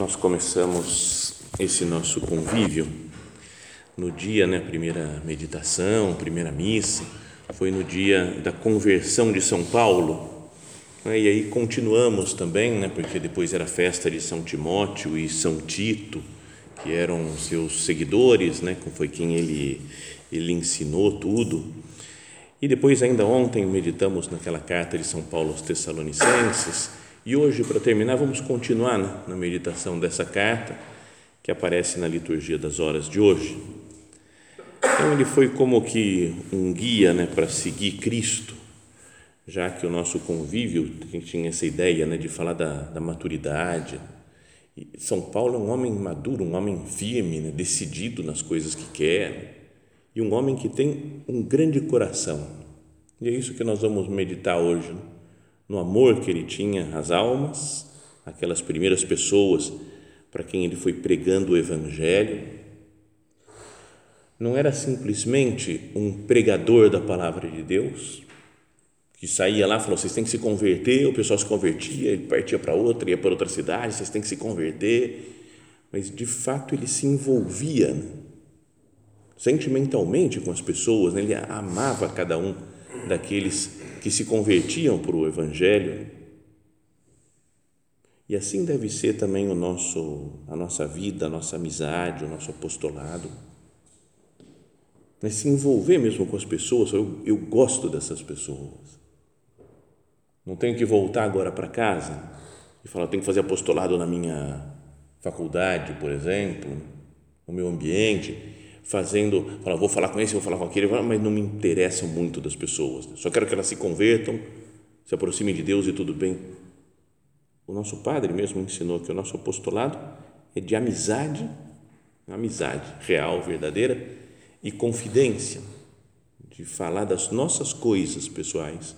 Nós começamos esse nosso convívio no dia, né, primeira meditação, primeira missa, foi no dia da conversão de São Paulo, né, e aí continuamos também, né, porque depois era a festa de São Timóteo e São Tito, que eram seus seguidores, né, foi quem ele, ele ensinou tudo, e depois ainda ontem meditamos naquela carta de São Paulo aos Tessalonicenses, e hoje, para terminar, vamos continuar na, meditação dessa carta que aparece na liturgia das horas de hoje. Então, ele foi como que um guia né, para seguir Cristo, já que o nosso convívio tinha essa ideia né, de falar da, da maturidade. E São Paulo é um homem maduro, um homem firme, né, decidido nas coisas que quer, e um homem que tem um grande coração. E é isso que nós vamos meditar hoje. Né? No amor que ele tinha às almas, aquelas primeiras pessoas para quem ele foi pregando o Evangelho. Não era simplesmente um pregador da palavra de Deus, que saía lá e falou: vocês têm que se converter, o pessoal se convertia, ele partia para outra, ia para outra cidade, vocês têm que se converter. Mas de fato ele se envolvia né? sentimentalmente com as pessoas, né? ele amava cada um daqueles que se convertiam para o Evangelho. E assim deve ser também o nosso, a nossa vida, a nossa amizade, o nosso apostolado. Mas se envolver mesmo com as pessoas, eu, eu gosto dessas pessoas. Não tenho que voltar agora para casa e falar, tenho que fazer apostolado na minha faculdade, por exemplo, no meu ambiente fazendo, fala, vou falar com esse, vou falar com aquele, mas não me interessam muito das pessoas. Só quero que elas se convertam, se aproximem de Deus e tudo bem. O nosso padre mesmo ensinou que o nosso apostolado é de amizade, amizade real, verdadeira e confidência, de falar das nossas coisas pessoais,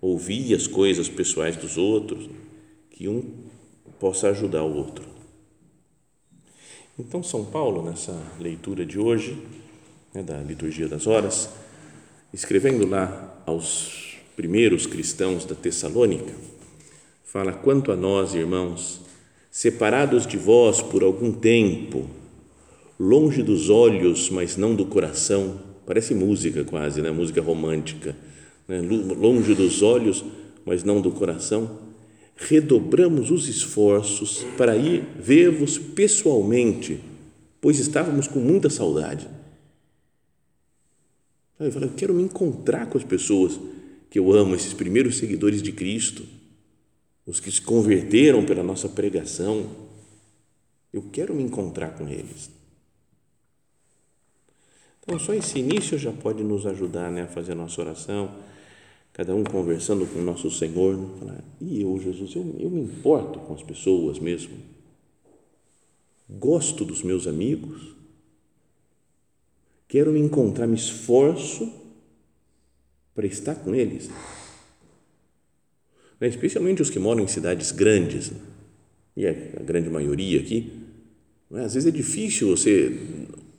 ouvir as coisas pessoais dos outros, que um possa ajudar o outro. Então, São Paulo, nessa leitura de hoje, né, da liturgia das horas, escrevendo lá aos primeiros cristãos da Tessalônica, fala: quanto a nós, irmãos, separados de vós por algum tempo, longe dos olhos, mas não do coração, parece música quase, né? música romântica, né? longe dos olhos, mas não do coração redobramos os esforços para ir ver-vos pessoalmente, pois estávamos com muita saudade. Eu falei, eu quero me encontrar com as pessoas que eu amo, esses primeiros seguidores de Cristo, os que se converteram pela nossa pregação. Eu quero me encontrar com eles. Então, só esse início já pode nos ajudar né, a fazer a nossa oração cada um conversando com o nosso Senhor, né? falar, e eu, Jesus, eu, eu me importo com as pessoas mesmo, gosto dos meus amigos, quero me encontrar, me esforço para estar com eles, né? especialmente os que moram em cidades grandes, né? e é a grande maioria aqui, né? às vezes é difícil você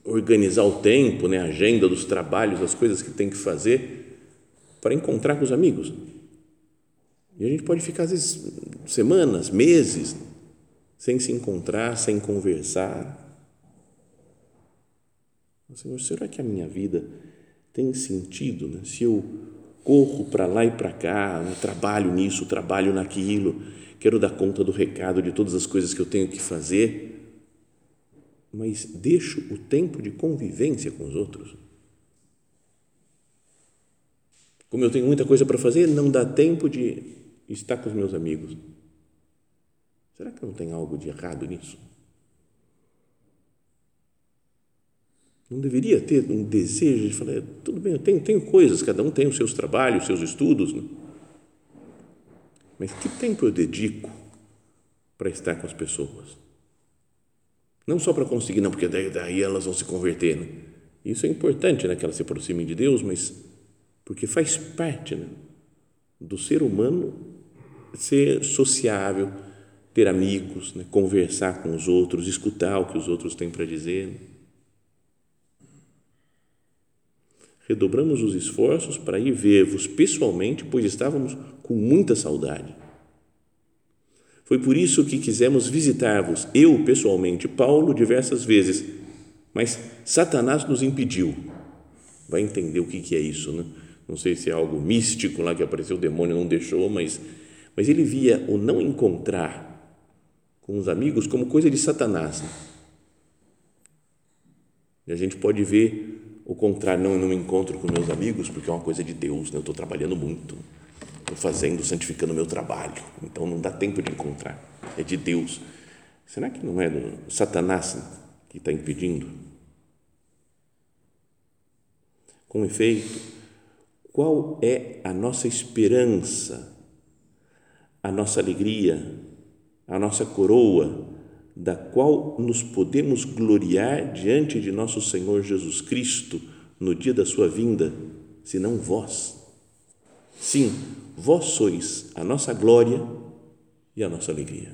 organizar o tempo, né? a agenda dos trabalhos, as coisas que tem que fazer, para encontrar com os amigos. E a gente pode ficar, às vezes, semanas, meses, sem se encontrar, sem conversar. Senhor, será que a minha vida tem sentido? Né? Se eu corro para lá e para cá, trabalho nisso, trabalho naquilo, quero dar conta do recado de todas as coisas que eu tenho que fazer, mas deixo o tempo de convivência com os outros. Como eu tenho muita coisa para fazer, não dá tempo de estar com os meus amigos. Será que não tem algo de errado nisso? Não deveria ter um desejo de falar, tudo bem, eu tenho, tenho coisas, cada um tem os seus trabalhos, os seus estudos, né? mas que tempo eu dedico para estar com as pessoas? Não só para conseguir, não, porque daí, daí elas vão se converter. Né? Isso é importante, né, que elas se aproximem de Deus, mas porque faz parte né, do ser humano ser sociável, ter amigos, né, conversar com os outros, escutar o que os outros têm para dizer. Né? redobramos os esforços para ir ver-vos pessoalmente, pois estávamos com muita saudade. Foi por isso que quisemos visitar-vos, eu pessoalmente, Paulo, diversas vezes, mas Satanás nos impediu. Vai entender o que, é isso, né? Não sei se é algo místico lá que apareceu, o demônio não deixou, mas, mas ele via o não encontrar com os amigos como coisa de Satanás. Né? E a gente pode ver o contrário, não, eu não me encontro com meus amigos porque é uma coisa de Deus, né? eu estou trabalhando muito, estou fazendo, santificando o meu trabalho, então não dá tempo de encontrar, é de Deus. Será que não é do Satanás que está impedindo? Com efeito, qual é a nossa esperança, a nossa alegria, a nossa coroa da qual nos podemos gloriar diante de nosso Senhor Jesus Cristo no dia da sua vinda, senão vós. Sim, vós sois a nossa glória e a nossa alegria.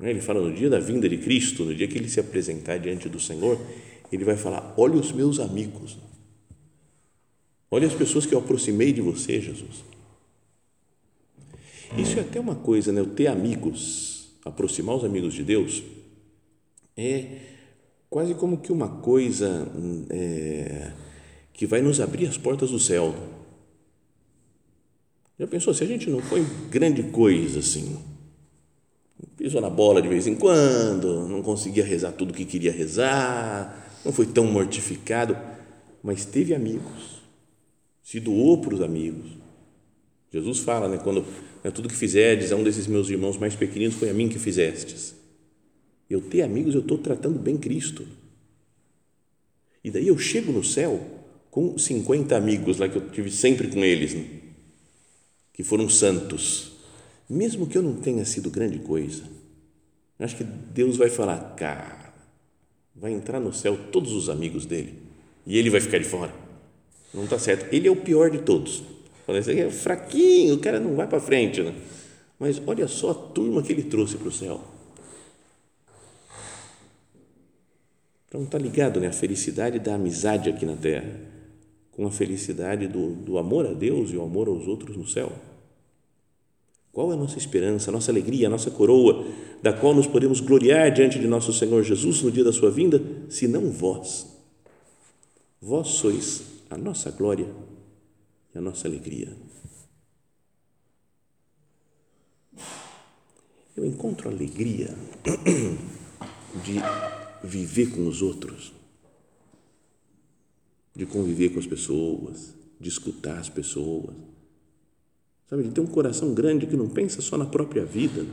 Ele fala no dia da vinda de Cristo, no dia que ele se apresentar diante do Senhor, ele vai falar: Olha os meus amigos, olha as pessoas que eu aproximei de você, Jesus. Isso é até uma coisa, né? O ter amigos, aproximar os amigos de Deus, é quase como que uma coisa é, que vai nos abrir as portas do céu. Já pensou, se a gente não foi grande coisa assim, pisou na bola de vez em quando, não conseguia rezar tudo que queria rezar, não foi tão mortificado, mas teve amigos, se doou para os amigos. Jesus fala, né, quando né, tudo que fizerdes a um desses meus irmãos mais pequeninos foi a mim que fizestes. Eu ter amigos, eu estou tratando bem Cristo. E daí eu chego no céu com 50 amigos lá que eu tive sempre com eles, né? que foram santos. Mesmo que eu não tenha sido grande coisa, acho que Deus vai falar, cara, vai entrar no céu todos os amigos dele e ele vai ficar de fora. Não está certo. Ele é o pior de todos. Esse é fraquinho, o cara não vai para frente. Né? Mas olha só a turma que ele trouxe para o céu. Então está ligado né, a felicidade da amizade aqui na terra com a felicidade do, do amor a Deus e o amor aos outros no céu. Qual é a nossa esperança, a nossa alegria, a nossa coroa, da qual nos podemos gloriar diante de nosso Senhor Jesus no dia da sua vinda, se não vós? Vós sois a nossa glória e a nossa alegria. Eu encontro alegria de viver com os outros, de conviver com as pessoas, de escutar as pessoas, sabe, de ter um coração grande que não pensa só na própria vida.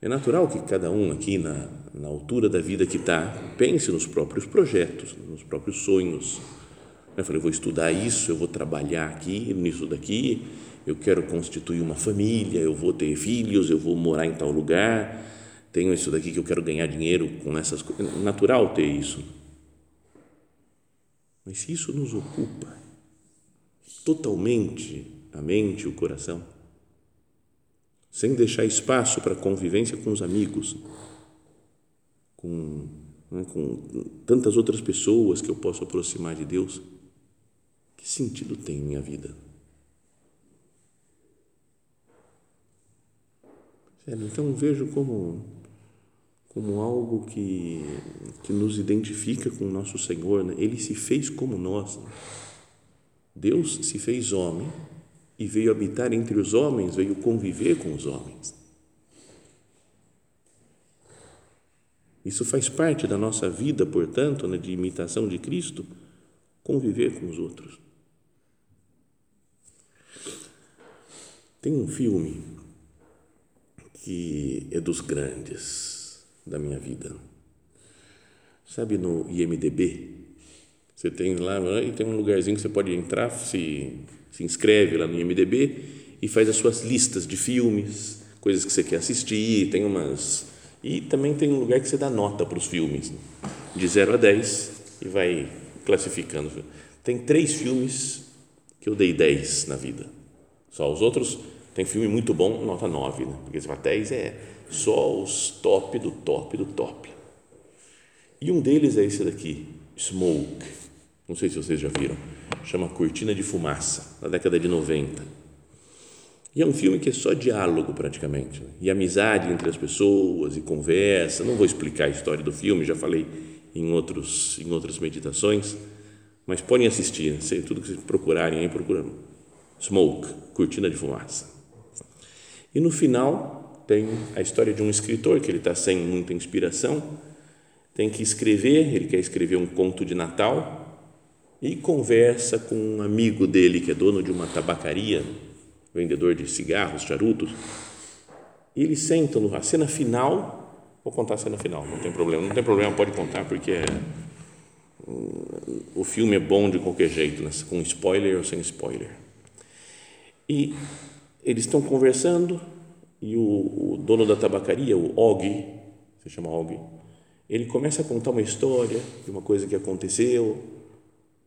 É natural que cada um aqui, na, na altura da vida que está, pense nos próprios projetos, nos próprios sonhos, eu falei, eu vou estudar isso, eu vou trabalhar aqui, nisso daqui, eu quero constituir uma família, eu vou ter filhos, eu vou morar em tal lugar, tenho isso daqui que eu quero ganhar dinheiro com essas coisas. Natural ter isso. Mas se isso nos ocupa totalmente a mente, o coração, sem deixar espaço para convivência com os amigos, com, né, com tantas outras pessoas que eu posso aproximar de Deus, que sentido tem minha vida? Sério, então vejo como, como algo que, que nos identifica com o nosso Senhor. Né? Ele se fez como nós. Deus se fez homem e veio habitar entre os homens, veio conviver com os homens. Isso faz parte da nossa vida, portanto, né, de imitação de Cristo, conviver com os outros. Tem um filme que é dos grandes da minha vida. Sabe no IMDB? Você tem lá e tem um lugarzinho que você pode entrar, se, se inscreve lá no IMDB e faz as suas listas de filmes, coisas que você quer assistir, tem umas e também tem um lugar que você dá nota para os filmes, né? de 0 a 10, e vai classificando. Tem três filmes que eu dei 10 na vida. Só os outros, tem filme muito bom, nota 9, né? porque você fala 10 é só os top do top do top. E um deles é esse daqui, Smoke. Não sei se vocês já viram. Chama Cortina de Fumaça, da década de 90 e é um filme que é só diálogo praticamente, né? e amizade entre as pessoas, e conversa. Não vou explicar a história do filme, já falei em, outros, em outras meditações, mas podem assistir, sei, tudo que vocês procurarem aí, procurando. Smoke, Cortina de Fumaça. E no final tem a história de um escritor que ele está sem muita inspiração, tem que escrever, ele quer escrever um conto de Natal e conversa com um amigo dele que é dono de uma tabacaria vendedor de cigarros, charutos, e eles sentam na cena final, vou contar a cena final, não tem problema, não tem problema, pode contar, porque é, o filme é bom de qualquer jeito, né? com spoiler ou sem spoiler. E eles estão conversando e o, o dono da tabacaria, o Og, se chama Og, ele começa a contar uma história de uma coisa que aconteceu,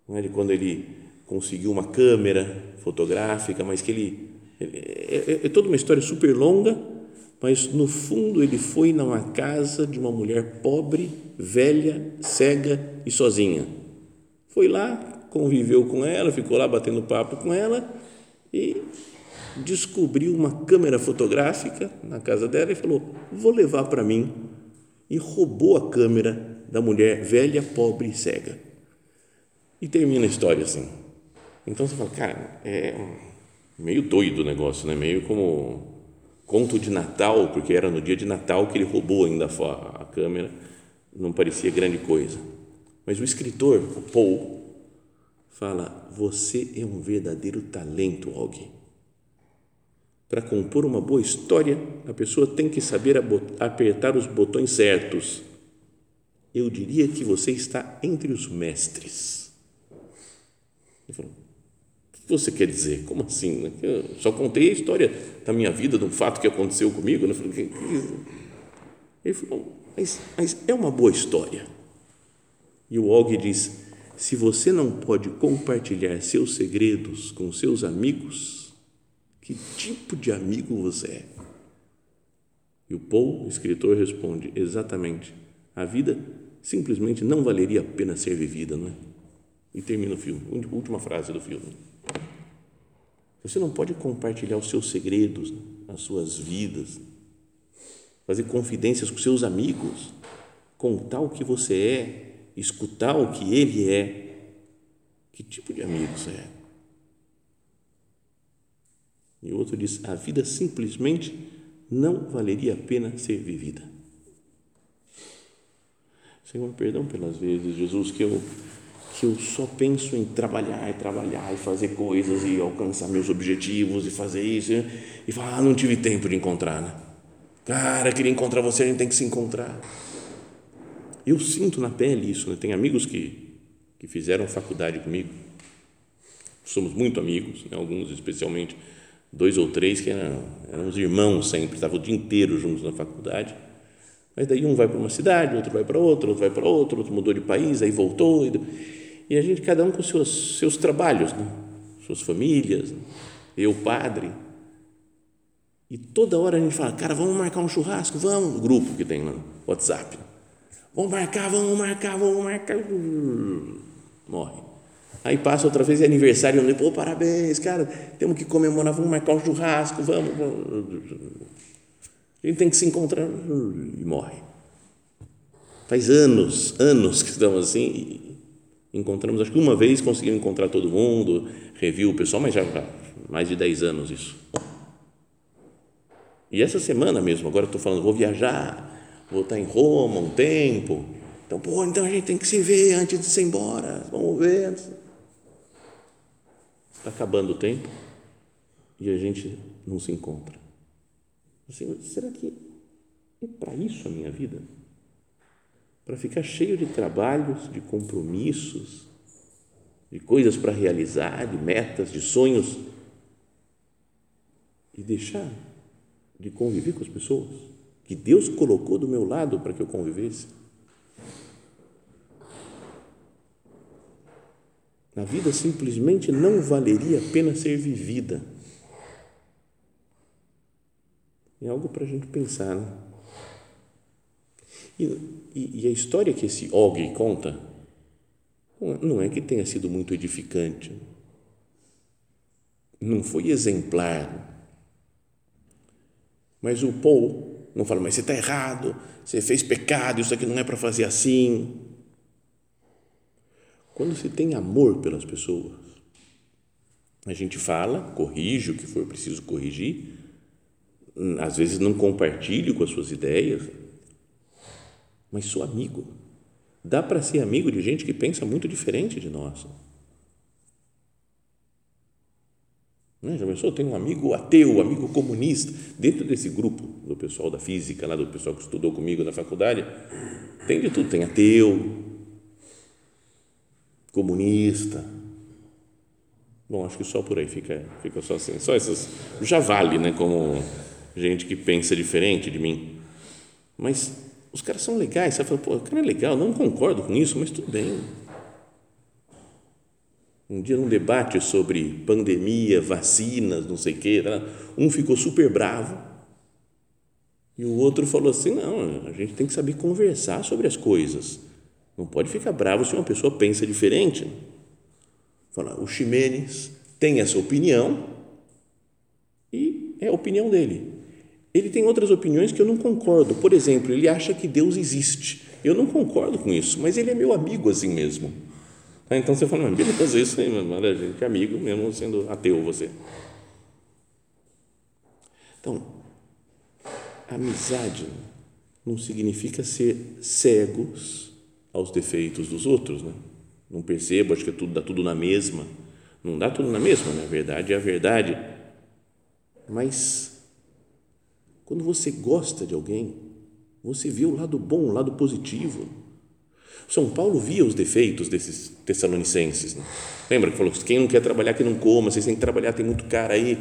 é? de quando ele conseguiu uma câmera fotográfica, mas que ele é, é, é, toda uma história super longa, mas no fundo ele foi numa casa de uma mulher pobre, velha, cega e sozinha. Foi lá, conviveu com ela, ficou lá batendo papo com ela e descobriu uma câmera fotográfica na casa dela e falou: Vou levar para mim. E roubou a câmera da mulher velha, pobre e cega. E termina a história assim. Então você fala, cara, é meio doido o negócio, né? Meio como conto de Natal, porque era no dia de Natal que ele roubou ainda a câmera, não parecia grande coisa. Mas o escritor, o Paul, fala: Você é um verdadeiro talento, alguém. Para compor uma boa história, a pessoa tem que saber apertar os botões certos. Eu diria que você está entre os mestres. Ele falou, que você quer dizer? Como assim? Eu só contei a história da minha vida, de um fato que aconteceu comigo. Né? Eu falei, Ele falou, mas, mas é uma boa história. E o Og diz: se você não pode compartilhar seus segredos com seus amigos, que tipo de amigo você é? E o Paul, o escritor, responde: exatamente. A vida simplesmente não valeria a pena ser vivida, não é? E termina o filme, última frase do filme. Você não pode compartilhar os seus segredos, as suas vidas, fazer confidências com seus amigos, contar o que você é, escutar o que ele é. Que tipo de amigo você é? E o outro diz: a vida simplesmente não valeria a pena ser vivida. Senhor, perdão pelas vezes, Jesus, que eu que eu só penso em trabalhar e trabalhar e fazer coisas e alcançar meus objetivos e fazer isso e falar, ah, não tive tempo de encontrar, né? Cara, queria encontrar você, a gente tem que se encontrar. Eu sinto na pele isso, né? Tem amigos que, que fizeram faculdade comigo, somos muito amigos, né? alguns especialmente, dois ou três que eram, eram os irmãos sempre, estavam o dia inteiro juntos na faculdade. Mas daí um vai para uma cidade, outro vai para outra, outro vai para outra, outro mudou de país, aí voltou. E e a gente, cada um com seus, seus trabalhos, né? suas famílias, eu, padre. E toda hora a gente fala, cara, vamos marcar um churrasco, vamos, grupo que tem lá no WhatsApp. Vamos marcar, vamos marcar, vamos marcar. Morre. Aí passa outra vez é aniversário, eu pô, parabéns, cara, temos que comemorar, vamos marcar um churrasco, vamos. A gente tem que se encontrar e morre. Faz anos, anos que estamos assim Encontramos, acho que uma vez conseguimos encontrar todo mundo, reviu o pessoal, mas já, mais de 10 anos isso. E essa semana mesmo, agora estou falando, vou viajar, vou estar em Roma um tempo. Então, pô, então a gente tem que se ver antes de ir embora. Vamos ver. Está acabando o tempo e a gente não se encontra. Assim, será que é para isso a minha vida? Para ficar cheio de trabalhos, de compromissos, de coisas para realizar, de metas, de sonhos e deixar de conviver com as pessoas que Deus colocou do meu lado para que eu convivesse. A vida simplesmente não valeria a pena ser vivida. É algo para a gente pensar. Né? E, e, e, a história que esse Og conta não é que tenha sido muito edificante. Não foi exemplar. Mas o Paul não fala, mas você está errado, você fez pecado, isso aqui não é para fazer assim. Quando se tem amor pelas pessoas, a gente fala, corrige o que for preciso corrigir, às vezes não compartilho com as suas ideias, mas sou amigo. Dá para ser amigo de gente que pensa muito diferente de nós. Né? Já pensou? Tem um amigo ateu, amigo comunista. Dentro desse grupo do pessoal da física, lá do pessoal que estudou comigo na faculdade, tem de tudo. Tem ateu, comunista. Bom, acho que só por aí fica, fica só assim. Só essas. Já vale, né? Como gente que pensa diferente de mim. Mas os caras são legais. Você fala, pô, o cara é legal, não concordo com isso, mas tudo bem. Um dia, num debate sobre pandemia, vacinas, não sei o quê, um ficou super bravo e o outro falou assim: não, a gente tem que saber conversar sobre as coisas. Não pode ficar bravo se uma pessoa pensa diferente. Fala, o Ximenes tem essa opinião e é a opinião dele. Ele tem outras opiniões que eu não concordo. Por exemplo, ele acha que Deus existe. Eu não concordo com isso, mas ele é meu amigo assim mesmo. Tá, então você fala, beleza, isso aí, mano, a gente amigo mesmo sendo ateu você. Então, amizade não significa ser cegos aos defeitos dos outros, né? Não percebo, acho que é tudo, dá tudo na mesma. Não dá tudo na mesma, na verdade é a verdade. Mas quando você gosta de alguém, você vê o lado bom, o lado positivo são Paulo via os defeitos desses tessalonicenses. Né? Lembra que falou que quem não quer trabalhar, que não coma, vocês têm que trabalhar, tem muito cara aí,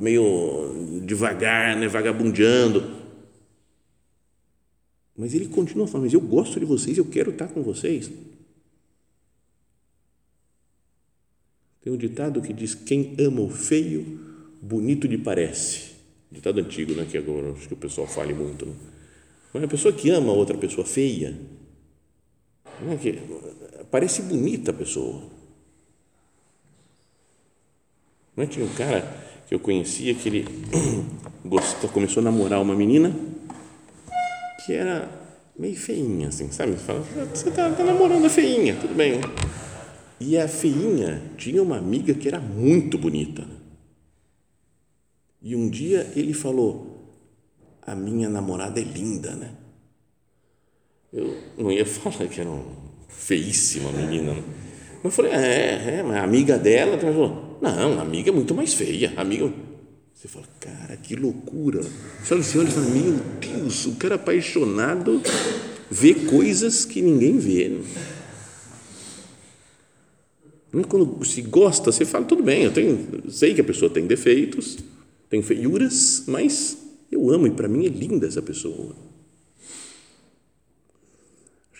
meio devagar, né, vagabundeando. Mas ele continua falando, mas eu gosto de vocês, eu quero estar com vocês. Tem um ditado que diz: quem ama o feio, bonito lhe parece. Ditado antigo, né? Que agora acho que o pessoal fale muito. Né? Mas a pessoa que ama outra pessoa feia, não é que, parece bonita a pessoa. Não é? Tinha um cara que eu conhecia que ele gostou, começou a namorar uma menina que era meio feinha, assim, sabe? Você fala, você está tá namorando a feinha, tudo bem. E a feinha tinha uma amiga que era muito bonita. E um dia ele falou: A minha namorada é linda, né? Eu não ia falar que era uma feíssima menina. Né? Mas eu falei, é, é, mas a amiga dela também falou, não, amiga é muito mais feia. Amiga. Você fala, cara, que loucura. Olha e fala, meu Deus, o cara apaixonado vê coisas que ninguém vê. Né? Quando se gosta, você fala, tudo bem, eu tenho, sei que a pessoa tem defeitos, tem feiuras, mas eu amo e para mim é linda essa pessoa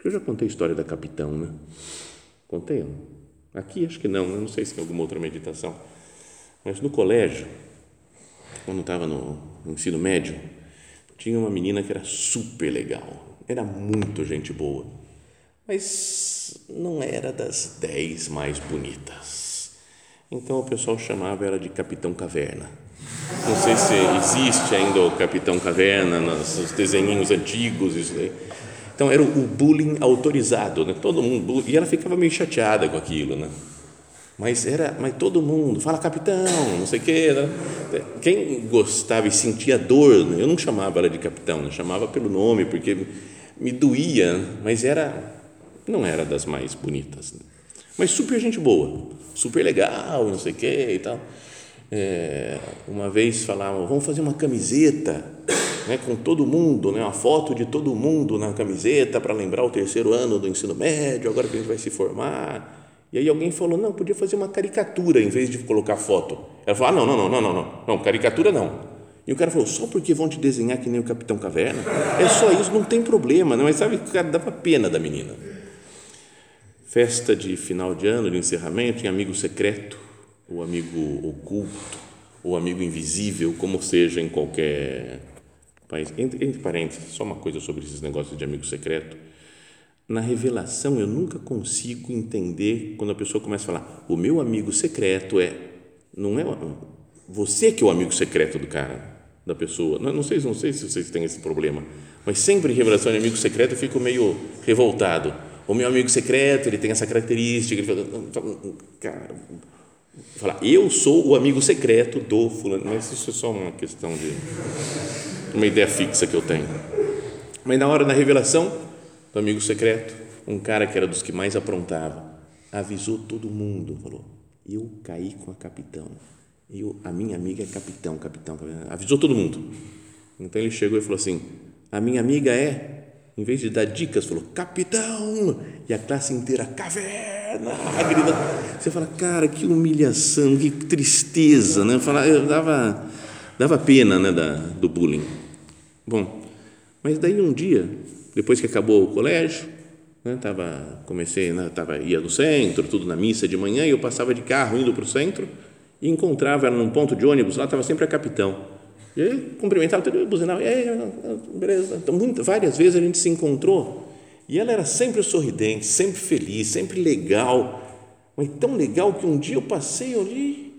que eu já contei a história da Capitão, né? Contei? Aqui acho que não, não sei se tem alguma outra meditação. Mas no colégio, quando estava no ensino médio, tinha uma menina que era super legal, era muito gente boa, mas não era das dez mais bonitas. Então o pessoal chamava ela de Capitão Caverna. Não sei se existe ainda o Capitão Caverna nos desenhinhos antigos, isso aí então era o bullying autorizado, né? Todo mundo e ela ficava meio chateada com aquilo, né? Mas era, mas todo mundo fala capitão, não sei o quê. Né? Quem gostava e sentia dor, né? eu não chamava ela de capitão, eu chamava pelo nome porque me doía, mas era não era das mais bonitas, né? Mas super gente boa, super legal, não sei o quê e tal. É, uma vez falavam, vamos fazer uma camiseta né, com todo mundo, né, uma foto de todo mundo na camiseta para lembrar o terceiro ano do ensino médio, agora que a gente vai se formar. E aí alguém falou, não, podia fazer uma caricatura em vez de colocar foto. Ela falou, ah, não, não, não, não, não, não, caricatura não. E o cara falou, só porque vão te desenhar que nem o Capitão Caverna? É só isso, não tem problema, não. Mas sabe, o cara dava pena da menina. Festa de final de ano, de encerramento, em amigo secreto, ou amigo oculto, ou amigo invisível, como seja em qualquer país. Entre, entre parênteses, só uma coisa sobre esses negócios de amigo secreto. Na revelação eu nunca consigo entender quando a pessoa começa a falar o meu amigo secreto é não é você que é o amigo secreto do cara da pessoa. Não, não sei não sei se vocês têm esse problema mas sempre em revelação de amigo secreto eu fico meio revoltado o meu amigo secreto ele tem essa característica ele fala, cara falar eu sou o amigo secreto do fulano mas isso é só uma questão de uma ideia fixa que eu tenho mas na hora da revelação do amigo secreto, um cara que era dos que mais aprontava, avisou todo mundo, falou: Eu caí com a capitão. Eu, a minha amiga é capitão, capitão, capitão. Avisou todo mundo. Então ele chegou e falou assim: A minha amiga é, em vez de dar dicas, falou: Capitão! E a classe inteira, caverna! Você fala, cara, que humilhação, que tristeza, né? Fala, dava, dava pena né, da, do bullying. Bom, mas daí um dia depois que acabou o colégio, né, tava, comecei, né, tava, ia no centro, tudo na missa de manhã, e eu passava de carro indo para o centro e encontrava ela num ponto de ônibus, lá estava sempre a capitão. E aí, cumprimentava, buzinava, e aí, beleza. Então, muitas, várias vezes a gente se encontrou e ela era sempre sorridente, sempre feliz, sempre legal, mas tão legal que um dia eu passei ali,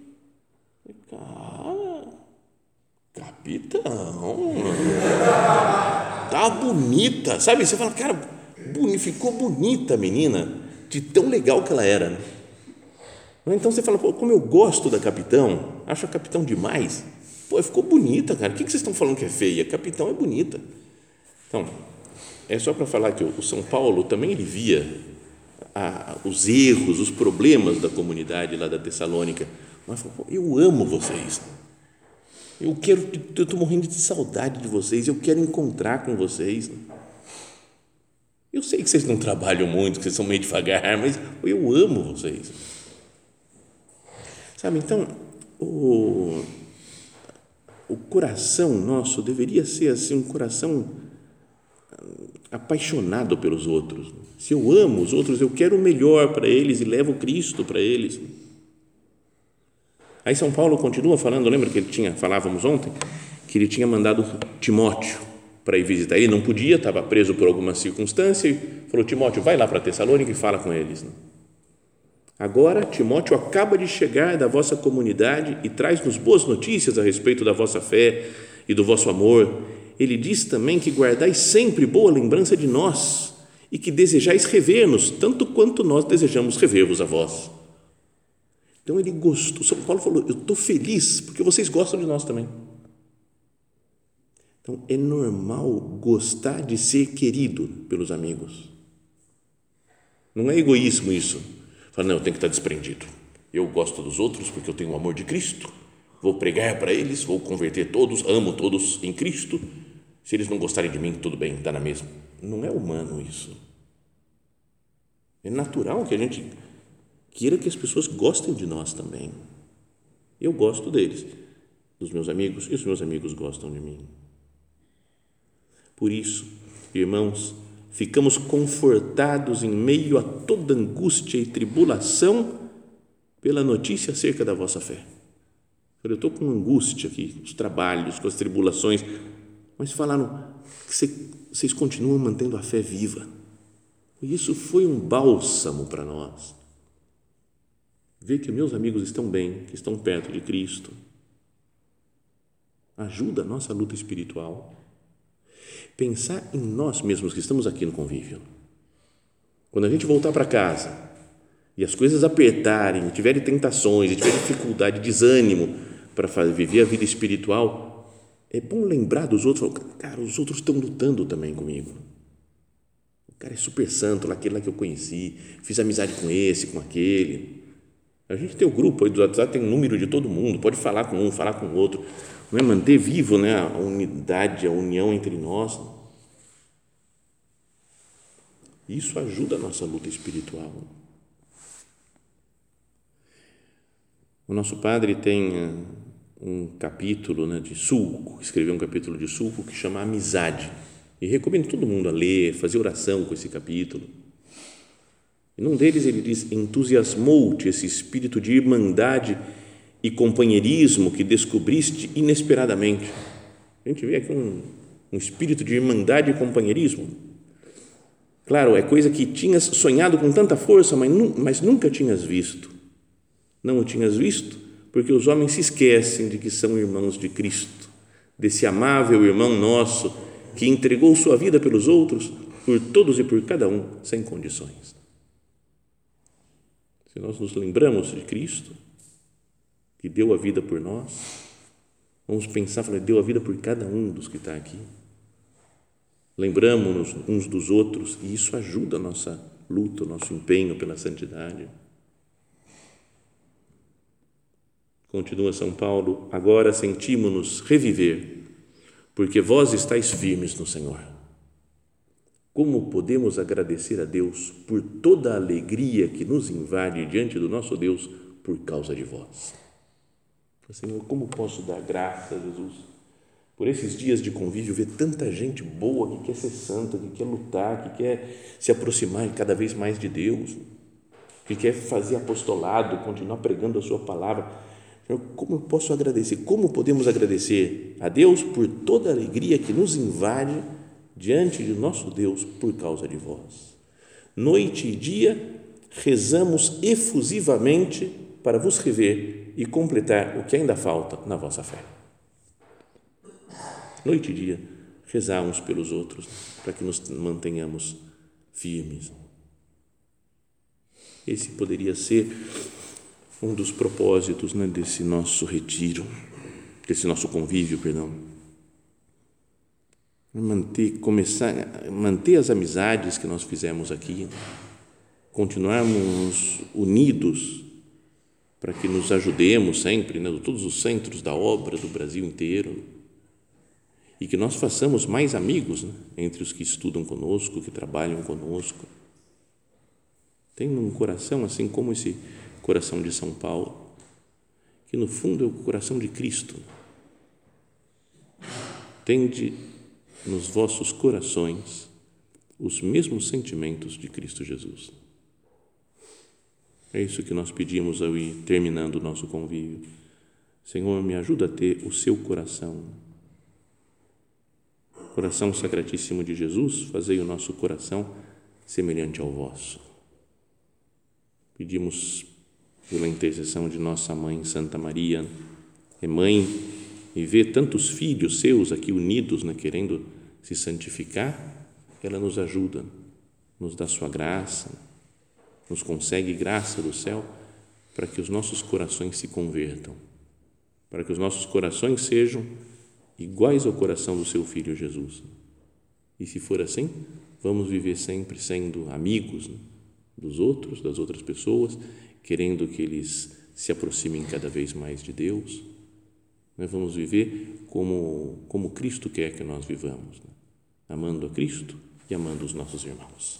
cara, capitão tá bonita, sabe? Você fala, cara, ficou bonita a menina, de tão legal que ela era. Então você fala, como eu gosto da capitão, acho a capitão demais. Pô, ficou bonita, cara. O que vocês estão falando que é feia? Capitão é bonita. Então, é só para falar que o São Paulo também ele via a, os erros, os problemas da comunidade lá da Tessalônica. Mas falou, eu amo vocês. Eu quero, eu estou morrendo de saudade de vocês, eu quero encontrar com vocês. Eu sei que vocês não trabalham muito, que vocês são meio devagar, mas eu amo vocês. Sabe, então, o, o coração nosso deveria ser assim, um coração apaixonado pelos outros. Se eu amo os outros, eu quero o melhor para eles e levo Cristo para eles. Aí São Paulo continua falando, lembra que ele tinha, falávamos ontem, que ele tinha mandado Timóteo para ir visitar. Ele não podia, estava preso por alguma circunstância e falou: Timóteo, vai lá para Tessalônica e fala com eles. Né? Agora, Timóteo acaba de chegar da vossa comunidade e traz-nos boas notícias a respeito da vossa fé e do vosso amor. Ele diz também que guardais sempre boa lembrança de nós e que desejais rever-nos, tanto quanto nós desejamos rever-vos a vós. Então ele gostou. São Paulo falou: Eu estou feliz porque vocês gostam de nós também. Então é normal gostar de ser querido pelos amigos. Não é egoísmo isso. Fala, não, eu tenho que estar desprendido. Eu gosto dos outros porque eu tenho o amor de Cristo. Vou pregar para eles, vou converter todos, amo todos em Cristo. Se eles não gostarem de mim, tudo bem, está na mesma. Não é humano isso. É natural que a gente queira que as pessoas gostem de nós também. Eu gosto deles, dos meus amigos, e os meus amigos gostam de mim. Por isso, irmãos, ficamos confortados em meio a toda angústia e tribulação pela notícia acerca da vossa fé. Eu estou com angústia aqui, os trabalhos, com as tribulações, mas falaram que vocês continuam mantendo a fé viva. E isso foi um bálsamo para nós ver que meus amigos estão bem, que estão perto de Cristo, ajuda a nossa luta espiritual. Pensar em nós mesmos que estamos aqui no convívio. Quando a gente voltar para casa e as coisas apertarem, tiverem tentações, e tiver dificuldade, desânimo para viver a vida espiritual, é bom lembrar dos outros, cara, os outros estão lutando também comigo. O cara é super santo, aquele lá que eu conheci, fiz amizade com esse, com aquele. A gente tem o grupo aí do WhatsApp, tem o número de todo mundo, pode falar com um, falar com o outro, é manter vivo né, a unidade, a união entre nós. Isso ajuda a nossa luta espiritual. O nosso padre tem eh, um capítulo né, de sulco, escreveu um capítulo de sulco que chama Amizade. E recomendo todo mundo a ler, fazer oração com esse capítulo. E num deles ele diz: entusiasmou-te esse espírito de irmandade e companheirismo que descobriste inesperadamente. A gente vê aqui um, um espírito de irmandade e companheirismo. Claro, é coisa que tinhas sonhado com tanta força, mas, mas nunca tinhas visto. Não o tinhas visto porque os homens se esquecem de que são irmãos de Cristo, desse amável irmão nosso que entregou sua vida pelos outros, por todos e por cada um, sem condições. Se nós nos lembramos de Cristo, que deu a vida por nós, vamos pensar, deu a vida por cada um dos que está aqui. Lembramos-nos uns dos outros e isso ajuda a nossa luta, o nosso empenho pela santidade. Continua São Paulo, agora sentimos-nos reviver, porque vós estáis firmes no Senhor. Como podemos agradecer a Deus por toda a alegria que nos invade diante do nosso Deus por causa de vós? Senhor, como posso dar graças a Jesus por esses dias de convívio, ver tanta gente boa que quer ser santa, que quer lutar, que quer se aproximar cada vez mais de Deus, que quer fazer apostolado, continuar pregando a Sua palavra Senhor, como eu posso agradecer? Como podemos agradecer a Deus por toda a alegria que nos invade diante de nosso Deus por causa de vós? Noite e dia rezamos efusivamente para vos rever e completar o que ainda falta na vossa fé. Noite e dia rezamos pelos outros para que nos mantenhamos firmes. Esse poderia ser um dos propósitos né, desse nosso retiro, desse nosso convívio, perdão. Manter, começar, manter as amizades que nós fizemos aqui, continuarmos unidos para que nos ajudemos sempre, né, todos os centros da obra do Brasil inteiro, e que nós façamos mais amigos né, entre os que estudam conosco, que trabalham conosco. Tem um coração assim como esse coração de São Paulo, que no fundo é o coração de Cristo. Tende nos vossos corações os mesmos sentimentos de Cristo Jesus. É isso que nós pedimos ao ir terminando o nosso convívio. Senhor, me ajuda a ter o seu coração. Coração sacratíssimo de Jesus, fazei o nosso coração semelhante ao vosso. Pedimos pela intercessão de nossa mãe Santa Maria, é mãe e vê tantos filhos seus aqui unidos, né, querendo se santificar, ela nos ajuda, nos dá sua graça, nos consegue graça do céu para que os nossos corações se convertam, para que os nossos corações sejam iguais ao coração do seu filho Jesus. E se for assim, vamos viver sempre sendo amigos né, dos outros, das outras pessoas querendo que eles se aproximem cada vez mais de Deus. Nós vamos viver como, como Cristo quer que nós vivamos, né? amando a Cristo e amando os nossos irmãos.